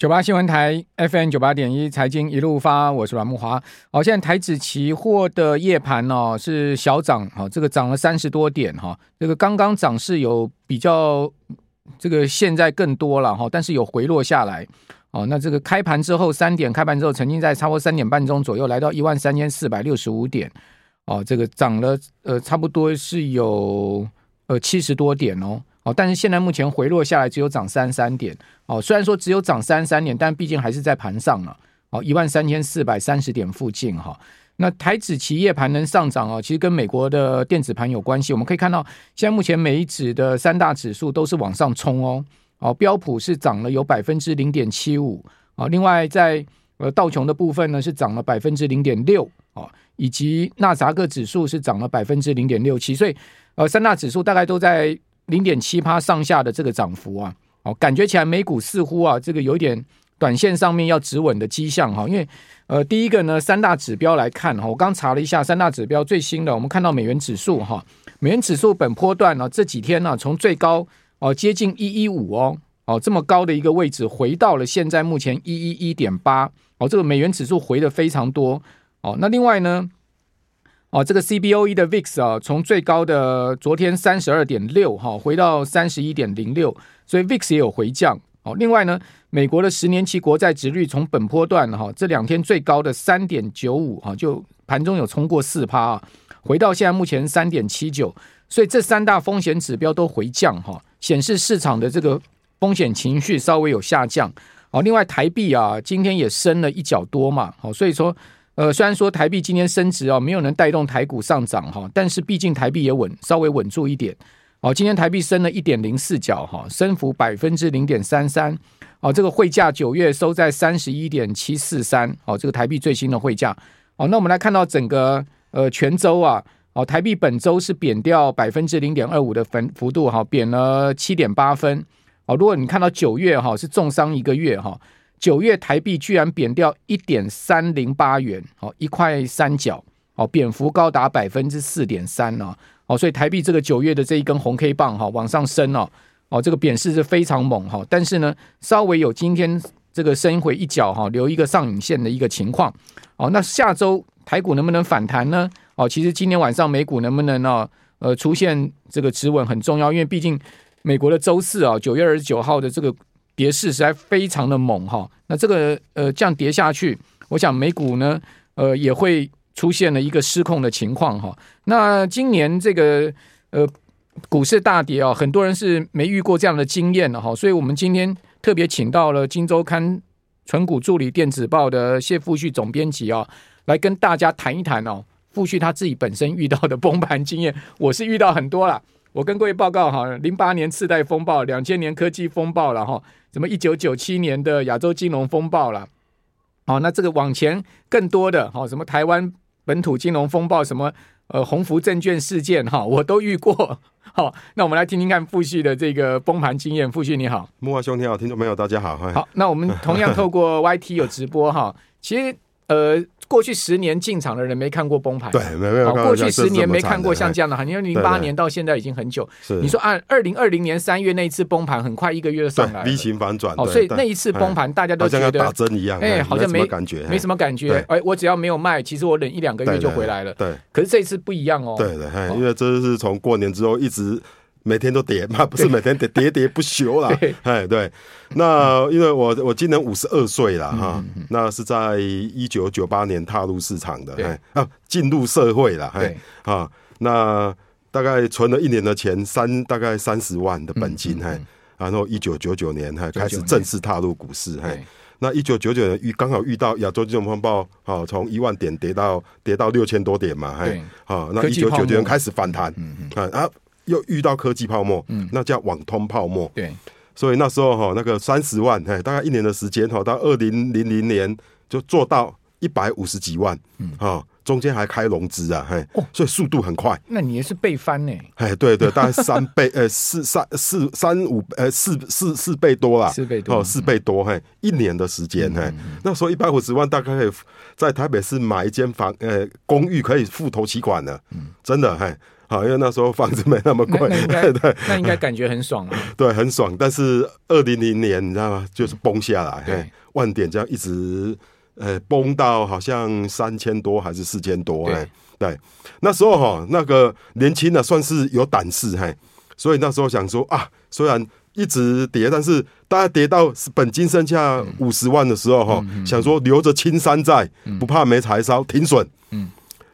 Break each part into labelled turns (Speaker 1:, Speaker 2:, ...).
Speaker 1: 九八新闻台 FM 九八点一财经一路发，我是阮木华。好，现在台指期货的夜盘哦是小涨，哈，这个涨了三十多点哈，这个刚刚涨势有比较，这个现在更多了哈，但是有回落下来。哦，那这个开盘之后三点开盘之后，曾经在差不多三点半钟左右来到一万三千四百六十五点，哦，这个涨了呃差不多是有呃七十多点哦。哦，但是现在目前回落下来，只有涨三十三点。哦，虽然说只有涨三十三点，但毕竟还是在盘上了。哦，一万三千四百三十点附近哈。那台指企业盘能上涨哦，其实跟美国的电子盘有关系。我们可以看到，现在目前美指的三大指数都是往上冲哦。哦，标普是涨了有百分之零点七五。哦，另外在呃道琼的部分呢是涨了百分之零点六。哦，以及纳扎克指数是涨了百分之零点六七。所以呃三大指数大概都在。零点七趴上下的这个涨幅啊，哦，感觉起来美股似乎啊，这个有点短线上面要止稳的迹象哈。因为呃，第一个呢，三大指标来看哈，我刚查了一下三大指标最新的，我们看到美元指数哈，美元指数本波段呢这几天呢，从最高哦接近一一五哦哦这么高的一个位置，回到了现在目前一一一点八哦，这个美元指数回的非常多哦。那另外呢？哦，这个 CBOE 的 VIX 啊，从最高的昨天三十二点六哈，回到三十一点零六，所以 VIX 也有回降。哦，另外呢，美国的十年期国债殖率从本波段哈这两天最高的三点九五哈，就盘中有冲过四趴啊，回到现在目前三点七九，所以这三大风险指标都回降哈，显示市场的这个风险情绪稍微有下降。哦，另外台币啊，今天也升了一角多嘛，好，所以说。呃，虽然说台币今天升值哦，没有能带动台股上涨哈，但是毕竟台币也稳，稍微稳住一点。哦，今天台币升了一点零四角哈，升幅百分之零点三三。哦，这个汇价九月收在三十一点七四三。哦，这个台币最新的汇价。哦，那我们来看到整个呃全州啊，哦，台币本周是贬掉百分之零点二五的分幅度哈，贬了七点八分。哦，如果你看到九月哈是重伤一个月哈。九月台币居然贬掉一点三零八元，哦，一块三角，哦，贬幅高达百分之四点三呢，哦，所以台币这个九月的这一根红 K 棒哈往上升哦，哦，这个贬势是非常猛哈，但是呢，稍微有今天这个升回一角哈，留一个上影线的一个情况，哦，那下周台股能不能反弹呢？哦，其实今天晚上美股能不能呢？呃，出现这个止稳很重要，因为毕竟美国的周四啊，九月二十九号的这个。跌势实在非常的猛哈，那这个呃这样跌下去，我想美股呢呃也会出现了一个失控的情况哈。那今年这个呃股市大跌啊，很多人是没遇过这样的经验的哈，所以我们今天特别请到了《金周刊》存股助理电子报的谢富旭总编辑啊，来跟大家谈一谈哦，富旭他自己本身遇到的崩盘经验，我是遇到很多了。我跟各位报告哈，零八年次贷风暴，两千年科技风暴了哈，什么一九九七年的亚洲金融风暴了，好，那这个往前更多的哈，什么台湾本土金融风暴，什么呃鸿福证券事件哈，我都遇过。好，那我们来听听看富旭的这个崩盘经验。富旭你好，
Speaker 2: 木华兄你好，听众朋友大家好。
Speaker 1: 好，那我们同样透过 YT 有直播哈，其实呃。过去十年进场的人没看过崩盘，
Speaker 2: 对，没有。
Speaker 1: 过去十年没看过像这样的哈，因为零八年到现在已经很久。你说按二零二零年三月那一次崩盘，很快一个月就上来了
Speaker 2: ，V 型反转。
Speaker 1: 哦，所以那一次崩盘，大家都觉得
Speaker 2: 打针一样，
Speaker 1: 哎，好像没
Speaker 2: 感觉，
Speaker 1: 没什么感觉。哎，我只要没有卖，其实我忍一两个月就回来了。对，可是这次不一样哦。
Speaker 2: 对对，因为这是从过年之后一直。每天都跌嘛，不是每天跌跌跌不休啦。哎，对，那因为我我今年五十二岁了哈，那是在一九九八年踏入市场的，哎啊，进入社会了，哎啊，那大概存了一年的钱，三大概三十万的本金，哎，然后一九九九年还开始正式踏入股市，哎，那一九九九年遇刚好遇到亚洲金融风暴，啊，从一万点跌到跌到六千多点嘛，哎，啊，那一九九九年开始反弹，嗯嗯。啊。又遇到科技泡沫，嗯，那叫网通泡沫，对，所以那时候哈，那个三十万，哎，大概一年的时间哈，到二零零零年就做到一百五十几万，嗯，哈，中间还开融资啊，嘿，所以速度很快。
Speaker 1: 那你也是倍翻呢？
Speaker 2: 哎，对对，大概三倍，呃，四三四三五，呃，四四四倍多啦，
Speaker 1: 四倍多，
Speaker 2: 哦，四倍多，嘿，一年的时间，嘿，那时候一百五十万大概可以在台北市买一间房，呃，公寓可以付头期款的，嗯，真的，嘿。好，因为那时候房子没那
Speaker 1: 么贵，对 对，那应该感觉很爽啊。
Speaker 2: 对，很爽。但是二零零年你知道吗？就是崩下来，嘿、万点这样一直呃崩到好像三千多还是四千多，哎，对，那时候哈那个年轻的算是有胆识，嘿，所以那时候想说啊，虽然。一直跌，但是大家跌到本金剩下五十万的时候，哈、嗯，想说留着青山在，嗯、不怕没柴烧，停损。嗯，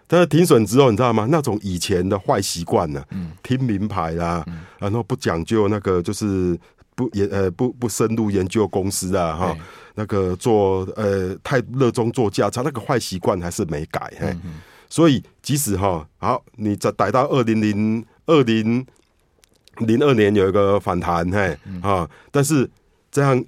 Speaker 2: 但是停损之后，你知道吗？那种以前的坏习惯呢，嗯，听名牌啦，嗯、然后不讲究那个，就是不研呃不不深入研究公司啊，哈，那个做呃太热衷做价差，那个坏习惯还是没改。嘿，嗯、所以即使哈好，你再逮到二零零二零。零二年有一个反弹，嘿，嗯、啊，但是这样，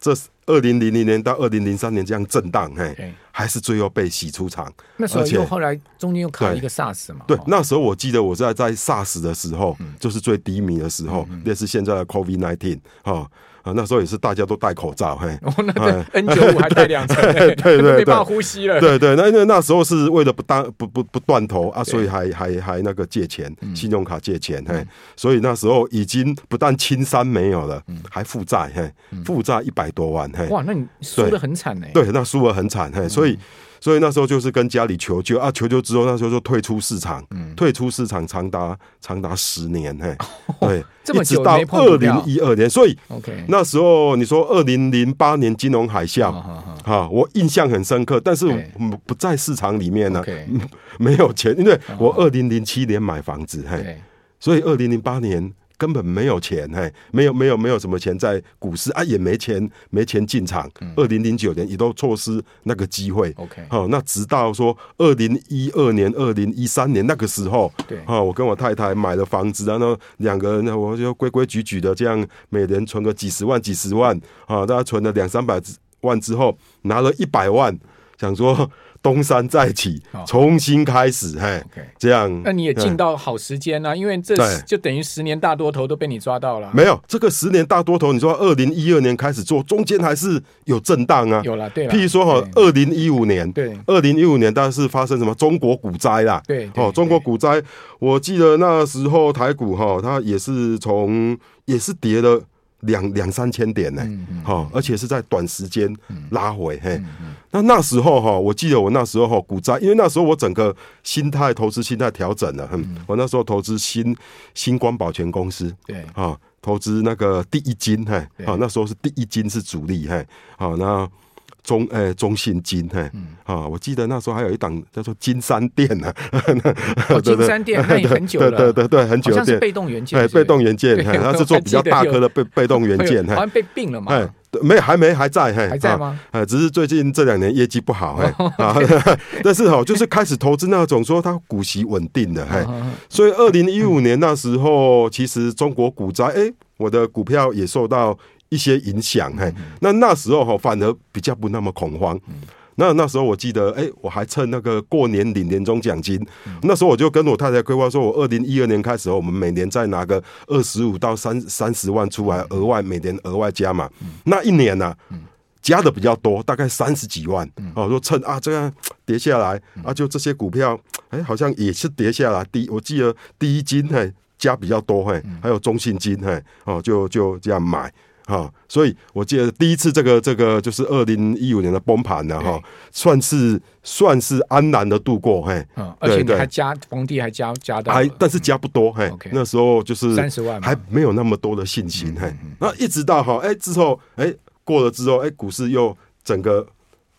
Speaker 2: 这二零零零年到二零零三年这样震荡，嘿，对还是最后被洗出场。
Speaker 1: 那时候又后来中间又卡了一个 SARS 嘛，
Speaker 2: 对，那时候我记得我在在 SARS 的时候，嗯、就是最低迷的时候，类似、嗯、现在的 COVID nineteen，哈。啊，那时候也是大家都戴口罩，嘿，
Speaker 1: 哦，那 N 九五还戴两层，对对对，没办法呼吸了，
Speaker 2: 对对，那因为那时候是为了不当不不不断头啊，所以还还还那个借钱，信用卡借钱，嘿，所以那时候已经不但青山没有了，还负债，嘿，负债一百多万，嘿，
Speaker 1: 哇，那你输的很惨呢，
Speaker 2: 对，那输得很惨，嘿，所以。所以那时候就是跟家里求救啊，求救之后那时候就退出市场，嗯、退出市场长达长达十年，嘿，
Speaker 1: 哦、
Speaker 2: 对，
Speaker 1: 这么久
Speaker 2: 一直到二零一二年，所以
Speaker 1: OK
Speaker 2: 那时候你说二零零八年金融海啸，哈，我印象很深刻，但是我不在市场里面呢 没有钱，因为我二零零七年买房子，嘿，所以二零零八年。根本没有钱，嘿，没有没有没有什么钱在股市啊，也没钱没钱进场。二零零九年也都错失那个机会。OK，好，那直到说二零一二年、二零一三年那个时候，对，哈，我跟我太太买了房子，然后两个人，我就规规矩矩的这样，每人存个几十万、几十万，啊，大家存了两三百万之后，拿了一百万，想说。东山再起，重新开始，嘿，这样。
Speaker 1: 那你也进到好时间呢？因为这就等于十年大多头都被你抓到了。
Speaker 2: 没有这个十年大多头，你说二零一二年开始做，中间还是有震荡啊。
Speaker 1: 有了，对。
Speaker 2: 譬如说哈，二零一五年，对，二零一五年，但是发生什么中国股灾啦？对，哦，中国股灾，我记得那时候台股哈，它也是从也是跌了。两两三千点呢，好，而且是在短时间拉回，嘿，那那时候哈，我记得我那时候哈股灾，因为那时候我整个心态投资心态调整了，哼，我那时候投资新新光保全公司，对，啊，投资那个第一金，嘿，啊，那时候是第一金是主力，嘿，好，那。中诶，中信金嘿，啊，我记得那时候还有一档叫做金山电呢。
Speaker 1: 金山电那也很久了，
Speaker 2: 对对对，很久。
Speaker 1: 好像是被动元件，哎
Speaker 2: 被动元件，它是做比较大颗的被被动元件，
Speaker 1: 好像被并了嘛？哎，
Speaker 2: 没，还没，还在，嘿，
Speaker 1: 还在吗？
Speaker 2: 哎，只是最近这两年业绩不好，哎，啊，但是哈，就是开始投资那种说它股息稳定的，嘿，所以二零一五年那时候，其实中国股灾，哎，我的股票也受到。一些影响，嘿，那那时候哈反而比较不那么恐慌。那那时候我记得，哎，我还趁那个过年领年终奖金，那时候我就跟我太太规划说，我二零一二年开始，我们每年再拿个二十五到三三十万出来，额外每年额外加嘛。那一年呢，加的比较多，大概三十几万。哦，说趁啊这样跌下来啊，就这些股票，哎，好像也是跌下来。第我记得第一金嘿加比较多嘿，还有中信金嘿，哦就就这样买。哈，所以我记得第一次这个这个就是二零一五年的崩盘了哈，算是算是安然的度过嘿，
Speaker 1: 而且你还加房地还加加到，
Speaker 2: 还但是加不多嘿，那时候就是三十万，还没有那么多的信心嘿，那一直到哈哎之后哎过了之后哎股市又整个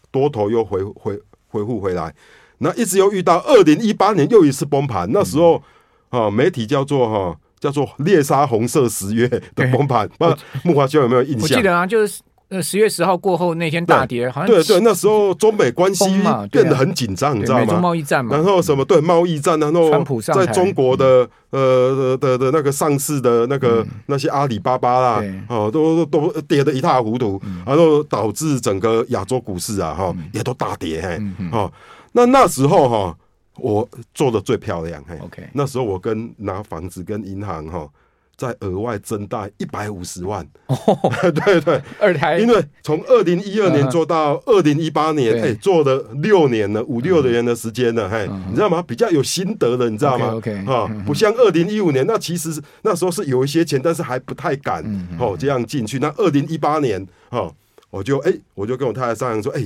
Speaker 2: 多头又回回恢复回来，那一直又遇到二零一八年又一次崩盘，那时候啊媒体叫做哈。叫做猎杀红色十月的崩盘，不知道慕驊兄有没有印象？我
Speaker 1: 记得啊，就是呃十月十号过后那天大跌，好像
Speaker 2: 对对，那时候中美关系变得很紧张，你知道吗？
Speaker 1: 贸易战嘛，
Speaker 2: 然后什么对贸易战，然后在中国的呃的的那个上市的那个那些阿里巴巴啦，哦都都跌得一塌糊涂，然后导致整个亚洲股市啊哈也都大跌，嘿，哦，那那时候哈。我做的最漂亮，嘿，OK。那时候我跟拿房子跟银行哈，再额外增贷一百五十万，
Speaker 1: 哦、
Speaker 2: 对对，
Speaker 1: 二胎，
Speaker 2: 因为从二零一二年做到二零一八年，哎、嗯，做了六年了，五六年的时间了，嘿、嗯，你知道吗？比较有心得的，你知道吗
Speaker 1: ？OK，
Speaker 2: 哈、哦，不像二零一五年，那其实那时候是有一些钱，但是还不太敢，哦，这样进去。那二零一八年，哈，我就哎，我就跟我太太商量说，哎，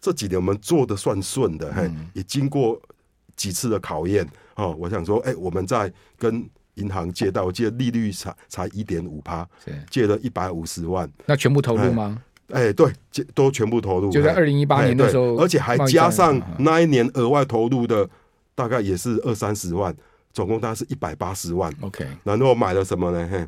Speaker 2: 这几年我们做的算顺的，嘿，也经过几次的考验，哦，我想说，哎，我们在跟。银行借到，我记得利率才才一点五趴，借了一百五十万，
Speaker 1: 那全部投入吗？
Speaker 2: 哎、欸，对，都全部投入，
Speaker 1: 就在二零一八年的时候，
Speaker 2: 而且还加上那一年额外投入的，大概也是二三十万，总共大概是一百八十万。
Speaker 1: OK，
Speaker 2: 然后买了什么呢？嘿，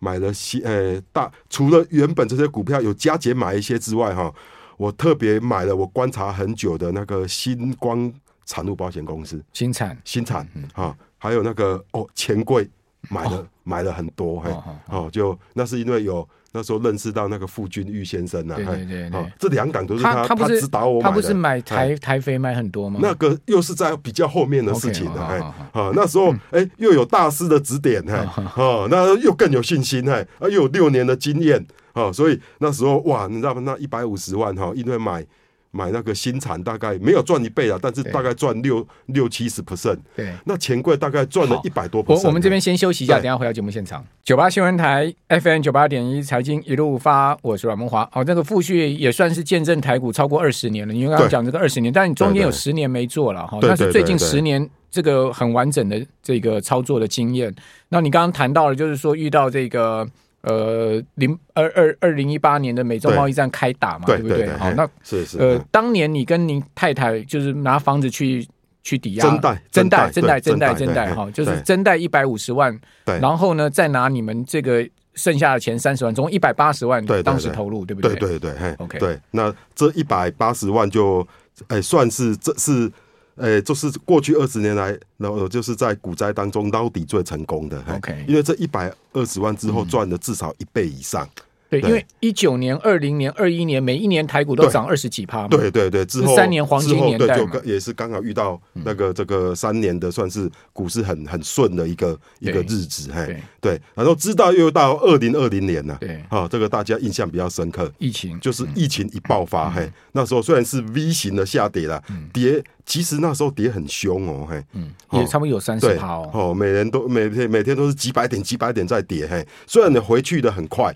Speaker 2: 买了新，呃、欸，大除了原本这些股票有加减买一些之外，哈，我特别买了我观察很久的那个新光产物保险公司，
Speaker 1: 新产，
Speaker 2: 新产，哈。还有那个哦，钱柜买了、哦、买了很多，嘿，哦，哦就那是因为有那时候认识到那个傅君玉先生啊，
Speaker 1: 对对
Speaker 2: 对，这两档都是他
Speaker 1: 他，他
Speaker 2: 指导我买的，
Speaker 1: 他不是买台台肥买很多吗？
Speaker 2: 那个又是在比较后面的事情的，哎、okay, 哦，啊、哦，那时候哎、嗯、又有大师的指点，哎、哦，哦，那又更有信心，哎，啊又有六年的经验，哦，所以那时候哇，你知道吗？那一百五十万哈，因为买。买那个新产大概没有赚一倍啊，但是大概赚六六七十 percent。对，那钱柜大概赚了一百多 percent。
Speaker 1: 我我们这边先休息一下，等一下回到节目现场。九八新闻台 FM 九八点一财经一路发，我是阮慕驊。好，这个富旭也算是见证台股超过二十年了。你刚刚讲这个二十年，但你中间有十年没做了哈。但是最近十年这个很完整的这个操作的经验。那你刚刚谈到了，就是说遇到这个。呃，零二二二零一八年的美洲贸易战开打嘛，对，对不对？好，那
Speaker 2: 是是
Speaker 1: 呃，当年你跟您太太就是拿房子去去抵押，增贷
Speaker 2: 增贷
Speaker 1: 增贷增贷增贷哈，就是增贷一百五十万，然后呢，再拿你们这个剩下的钱三十万，总共一百八十万，对，当时投入对不对？
Speaker 2: 对对对，OK，对，那这一百八十万就哎算是这是。哎、欸，就是过去二十年来，然后就是在股灾当中捞底最成功的。OK，因为这一百二十万之后赚了至少一倍以上。嗯
Speaker 1: 对，因为一九年、二零年、二一年，每一年台股都涨二十几趴嘛。
Speaker 2: 对对对，之后
Speaker 1: 三年黄金年代
Speaker 2: 就也是刚好遇到那个这个三年的算是股市很很顺的一个一个日子，嘿，对。然后知道又到二零二零年了，对，哈，这个大家印象比较深刻。
Speaker 1: 疫情。
Speaker 2: 就是疫情一爆发，嘿，那时候虽然是 V 型的下跌了，跌其实那时候跌很凶哦，嘿，
Speaker 1: 嗯，也差不多有三十趴哦，
Speaker 2: 每人都每天每天都是几百点几百点在跌，嘿，虽然你回去的很快。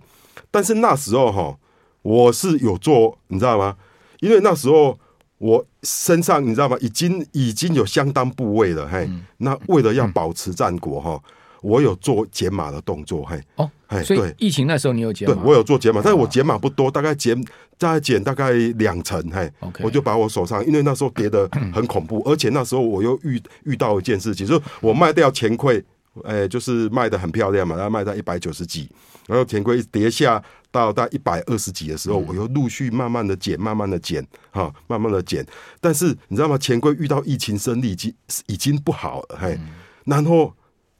Speaker 2: 但是那时候哈，我是有做，你知道吗？因为那时候我身上你知道吗，已经已经有相当部位了，嘿。那为了要保持战果哈，我有做减码的动作，嘿。
Speaker 1: 哦，嘿，所以疫情那时候你有减码？
Speaker 2: 对，我有做减码，但是我减码不多，大概减大概减大概两成，嘿。我就把我手上，因为那时候跌的 很恐怖，而且那时候我又遇遇到一件事情，就是我卖掉钱柜，哎，就是卖的很漂亮嘛，然后卖到一百九十几。然后钱柜跌下到大概一百二十几的时候，我又陆续慢慢的减，慢慢的减，哈，慢慢的减。但是你知道吗？钱柜遇到疫情生意已经已经不好了，嘿。然后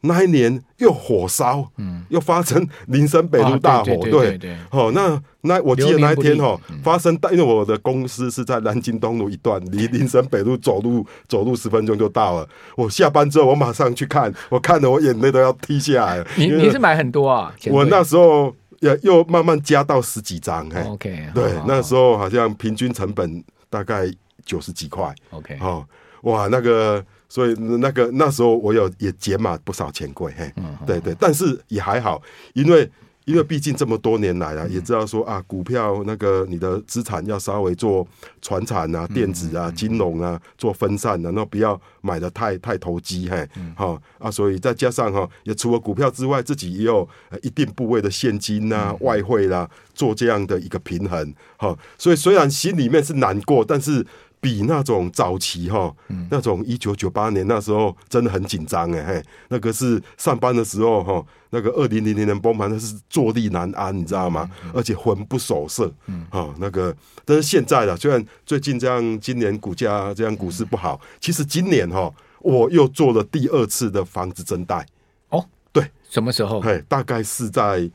Speaker 2: 那一年又火烧，嗯，又发生林森北路大火，对对。哦，那那我记得那一天哦，发生，因为我的公司是在南京东路一段，离 林森北路走路走路十分钟就到了。我下班之后，我马上去看，我看的我眼泪都要滴下来了。
Speaker 1: 你你是买很多啊？
Speaker 2: 我那时候也又慢慢加到十几张，嘿。
Speaker 1: OK，
Speaker 2: 对，那时候好像平均成本大概九十几块。
Speaker 1: OK，
Speaker 2: 哦，哇，那个。所以那个那时候我有也解码不少钱柜，嘿，对对，但是也还好，因为因为毕竟这么多年来啊，也知道说啊，股票那个你的资产要稍微做传产啊、电子啊、金融啊做分散的，那不要买的太太投机，嘿，好啊，所以再加上哈，也除了股票之外，自己也有一定部位的现金啊、外汇啦，做这样的一个平衡，好，所以虽然心里面是难过，但是。比那种早期哈，那种一九九八年那时候真的很紧张哎嘿，那个是上班的时候哈，那个二零零零年崩盘那是坐立难安，你知道吗？而且魂不守舍，嗯，哈，那个但是现在的虽然最近这样，今年股价这样股市不好，其实今年哈我又做了第二次的房子增贷。哦，对，
Speaker 1: 什么时候？
Speaker 2: 嘿，大概是在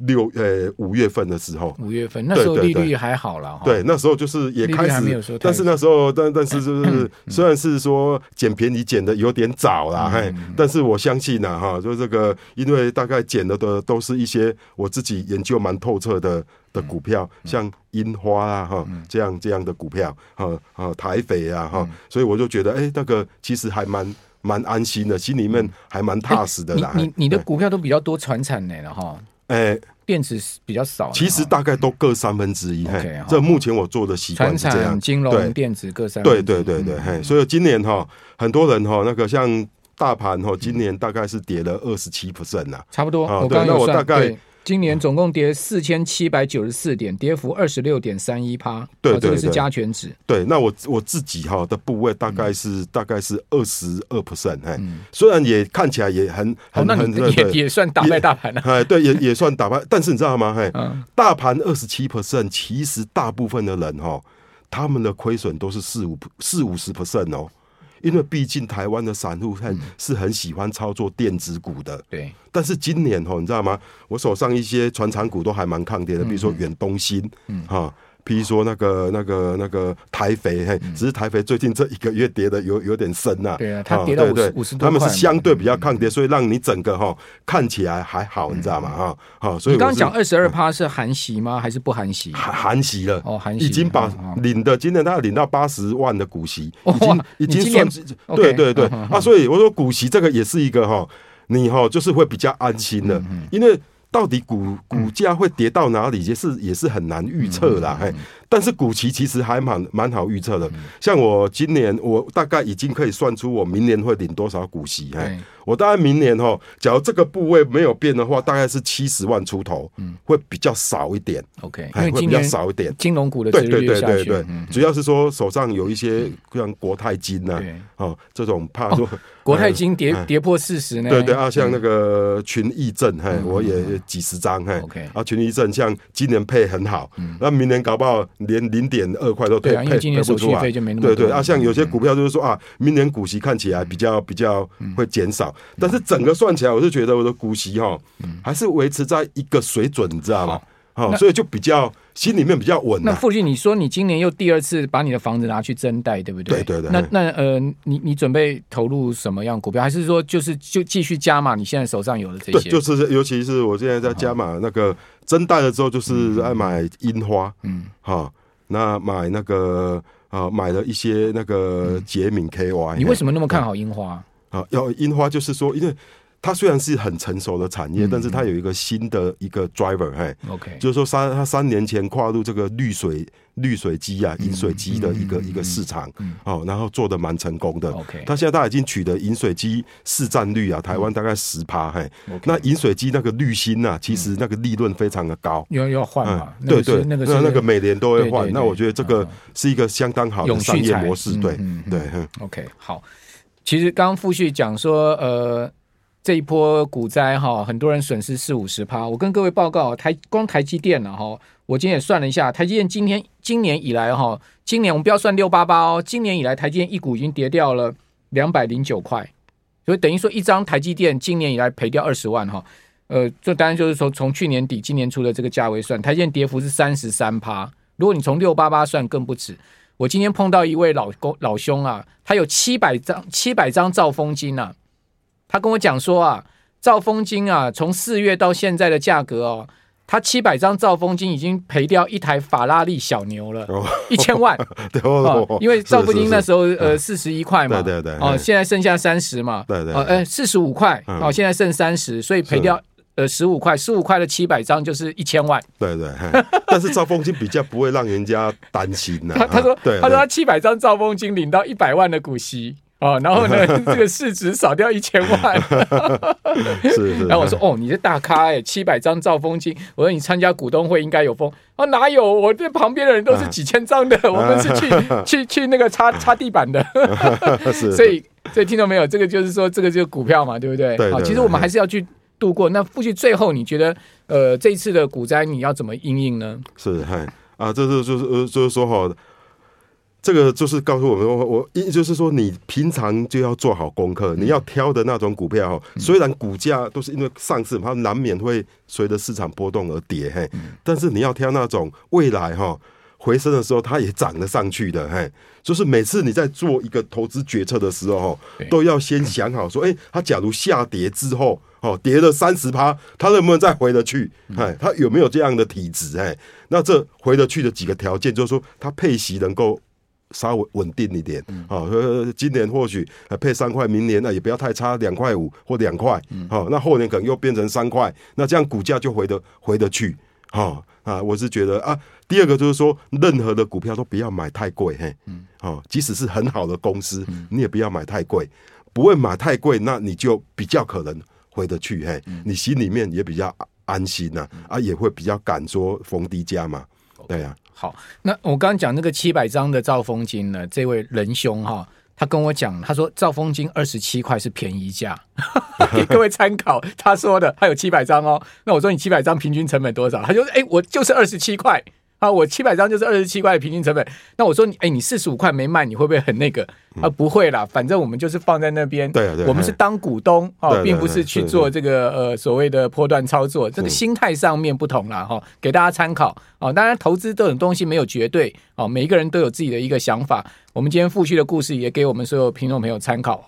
Speaker 2: 六呃五月份的时候，
Speaker 1: 五月份那时候利率还好了，
Speaker 2: 对，那时候就是也开始，但是那时候但但是就是虽然是说捡便宜捡的有点早啦，嘿，但是我相信呢哈，就这个因为大概捡的的都是一些我自己研究蛮透彻的的股票，像樱花啊哈这样这样的股票，哈啊台肥啊哈，所以我就觉得哎那个其实还蛮蛮安心的，心里面还蛮踏实的啦。
Speaker 1: 你你你的股票都比较多传产的了哈。哎，电池比较少，
Speaker 2: 其实大概都各三分之一。嘿，这目前我做的习惯是这样，
Speaker 1: 金融、电子各三。
Speaker 2: 对对对对，嘿，所以今年哈，很多人哈，那个像大盘哈，今年大概是跌了二十七 percent 呐，
Speaker 1: 差不多。啊，对，那我大概。今年总共跌四千七百九十四点，跌幅二十六点三一趴。
Speaker 2: 对，对，对，
Speaker 1: 这个是加权值。
Speaker 2: 对，那我我自己哈的部位大概是、嗯、大概是二十二 percent，哎，虽然也看起来也很很很
Speaker 1: 也也算打败大盘了。
Speaker 2: 哎，对，也也算打败，但是你知道吗？嘿，嗯、大盘二十七 percent，其实大部分的人哈，他们的亏损都是四五四五十 percent 哦。因为毕竟台湾的散户很是很喜欢操作电子股的，
Speaker 1: 对。
Speaker 2: 但是今年哦，你知道吗？我手上一些船厂股都还蛮抗跌的，比如说远东新，嗯，哈。比如说那个、那个、那个台肥，嘿，只是台肥最近这一个月跌的有有点深呐。
Speaker 1: 对啊，它跌到五十多块。
Speaker 2: 他们是相对比较抗跌，所以让你整个哈看起来还好，你知道吗？哈，好，所以
Speaker 1: 你刚刚讲二十二趴是含息吗？还是不含息？
Speaker 2: 含含息了
Speaker 1: 哦，含息
Speaker 2: 已经把领的今年他要领到八十万的股息，已经已经算对对对啊，所以我说股息这个也是一个哈，你哈就是会比较安心的，因为。到底股股价会跌到哪里，也是也是很难预测啦，嘿。但是股息其实还蛮蛮好预测的，像我今年我大概已经可以算出我明年会领多少股息，哎，我大概明年哈，假如这个部位没有变的话，大概是七十万出头，会比较少一点
Speaker 1: ，OK，
Speaker 2: 会比较少一点。
Speaker 1: 金融股的对对对对对，
Speaker 2: 主要是说手上有一些像国泰金呐，哦，这种怕说
Speaker 1: 国泰金跌跌破四十呢，
Speaker 2: 对对啊，像那个群益证，嘿，我也几十张，嘿，OK，啊，群益证像今年配很好，那明年搞不好。连零点二块都配配配不出来，对对啊，像有些股票就是说啊，明年股息看起来比较比较会减少，但是整个算起来，我是觉得我的股息哈，还是维持在一个水准，你知道吗？好，所以就比较心里面比较稳。
Speaker 1: 那父亲，你说你今年又第二次把你的房子拿去增贷，对不对？
Speaker 2: 对对对。
Speaker 1: 那那呃，你你准备投入什么样股票？还是说就是就继续加码？你现在手上有的这些？
Speaker 2: 对，就是尤其是我现在在加码那个增贷了之后，就是爱买樱花，嗯，好。那买那个啊，买了一些那个杰敏 KY。
Speaker 1: 你为什么那么看好樱花？
Speaker 2: 啊，要樱花就是说，因为它虽然是很成熟的产业，但是它有一个新的一个 driver，嘿，OK，就是说三它三年前跨入这个滤水。滤水机啊，饮水机的一个一个市场哦，然后做的蛮成功的。OK，他现在它已经取得饮水机市占率啊，台湾大概十趴。嘿，那饮水机那个滤芯啊，其实那个利润非常的高。
Speaker 1: 要要换嘛？
Speaker 2: 对对，那个那个每年都会换。那我觉得这个是一个相当好的商业模式。对对
Speaker 1: ，OK，好。其实刚刚富钧讲说，呃，这一波股灾哈，很多人损失四五十趴。我跟各位报告，台光台积电了哈。我今天也算了一下，台积电今天今年以来哈，今年我们不要算六八八哦，今年以来台积电一股已经跌掉了两百零九块，所以等于说一张台积电今年以来赔掉二十万哈，呃，这当然就是说从去年底今年初的这个价位算，台积电跌幅是三十三趴，如果你从六八八算更不止。我今天碰到一位老公老兄啊，他有七百张七百张兆丰金啊，他跟我讲说啊，兆丰金啊，从四月到现在的价格哦。他七百张兆丰金已经赔掉一台法拉利小牛了，一千万。哦，因为兆丰金那时候呃四十一块嘛，对对对。哦，现在剩下三十嘛，对对。哦，哎，四十五块，哦，现在剩三十，所以赔掉呃十五块，十五块的七百张就是一千万。
Speaker 2: 对对。但是兆丰金比较不会让人家担心呐。
Speaker 1: 他他说，他说他七百张兆丰金领到一百万的股息。哦，然后呢，这个市值少掉一千万，
Speaker 2: 是是。
Speaker 1: 然后我说，哦，你是大咖哎，七百张兆丰金。我说你参加股东会应该有风。哦，哪有？我这旁边的人都是几千张的，我们是去 去去那个擦擦地板的。是。所以，所以听到没有？这个就是说，这个就是股票嘛，对不对？对。好，其实我们还是要去度过。那富钧最后你觉得，呃，这一次的股灾你要怎么应应呢？
Speaker 2: 是，嗨啊，这是就是呃，就是说哈。这个就是告诉我们，我我一就是说，你平常就要做好功课，你要挑的那种股票，虽然股价都是因为上市，它难免会随着市场波动而跌，嘿，但是你要挑那种未来哈回升的时候，它也涨得上去的，嘿，就是每次你在做一个投资决策的时候，都要先想好说，哎，它假如下跌之后，哦，跌了三十趴，它能不能再回得去？哎，它有没有这样的体质？哎，那这回得去的几个条件，就是说它配息能够。稍微稳定一点，好、嗯，今年或许配三块，明年那也不要太差，两块五或两块，好，那后年可能又变成三块，那这样股价就回得回得去，好啊，我是觉得啊，第二个就是说，任何的股票都不要买太贵，嘿，好，即使是很好的公司，你也不要买太贵，不会买太贵，那你就比较可能回得去，嘿，你心里面也比较安心呐，啊，也会比较敢说逢低加嘛，对呀。
Speaker 1: 好，那我刚刚讲那个七百张的兆丰金呢？这位仁兄哈，他跟我讲，他说兆丰金二十七块是便宜价，给各位参考。他说的，他有七百张哦。那我说你七百张平均成本多少？他就说，哎，我就是二十七块。啊，我七百张就是二十七块的平均成本。那我说你，哎，你四十五块没卖，你会不会很那个？啊，不会啦，反正我们就是放在那边。
Speaker 2: 对对，
Speaker 1: 我们是当股东啊，并不是去做这个呃所谓的波段操作。这个心态上面不同了哈，给大家参考啊。当然，投资这种东西没有绝对啊，每一个人都有自己的一个想法。我们今天富旭的故事也给我们所有听众朋友参考。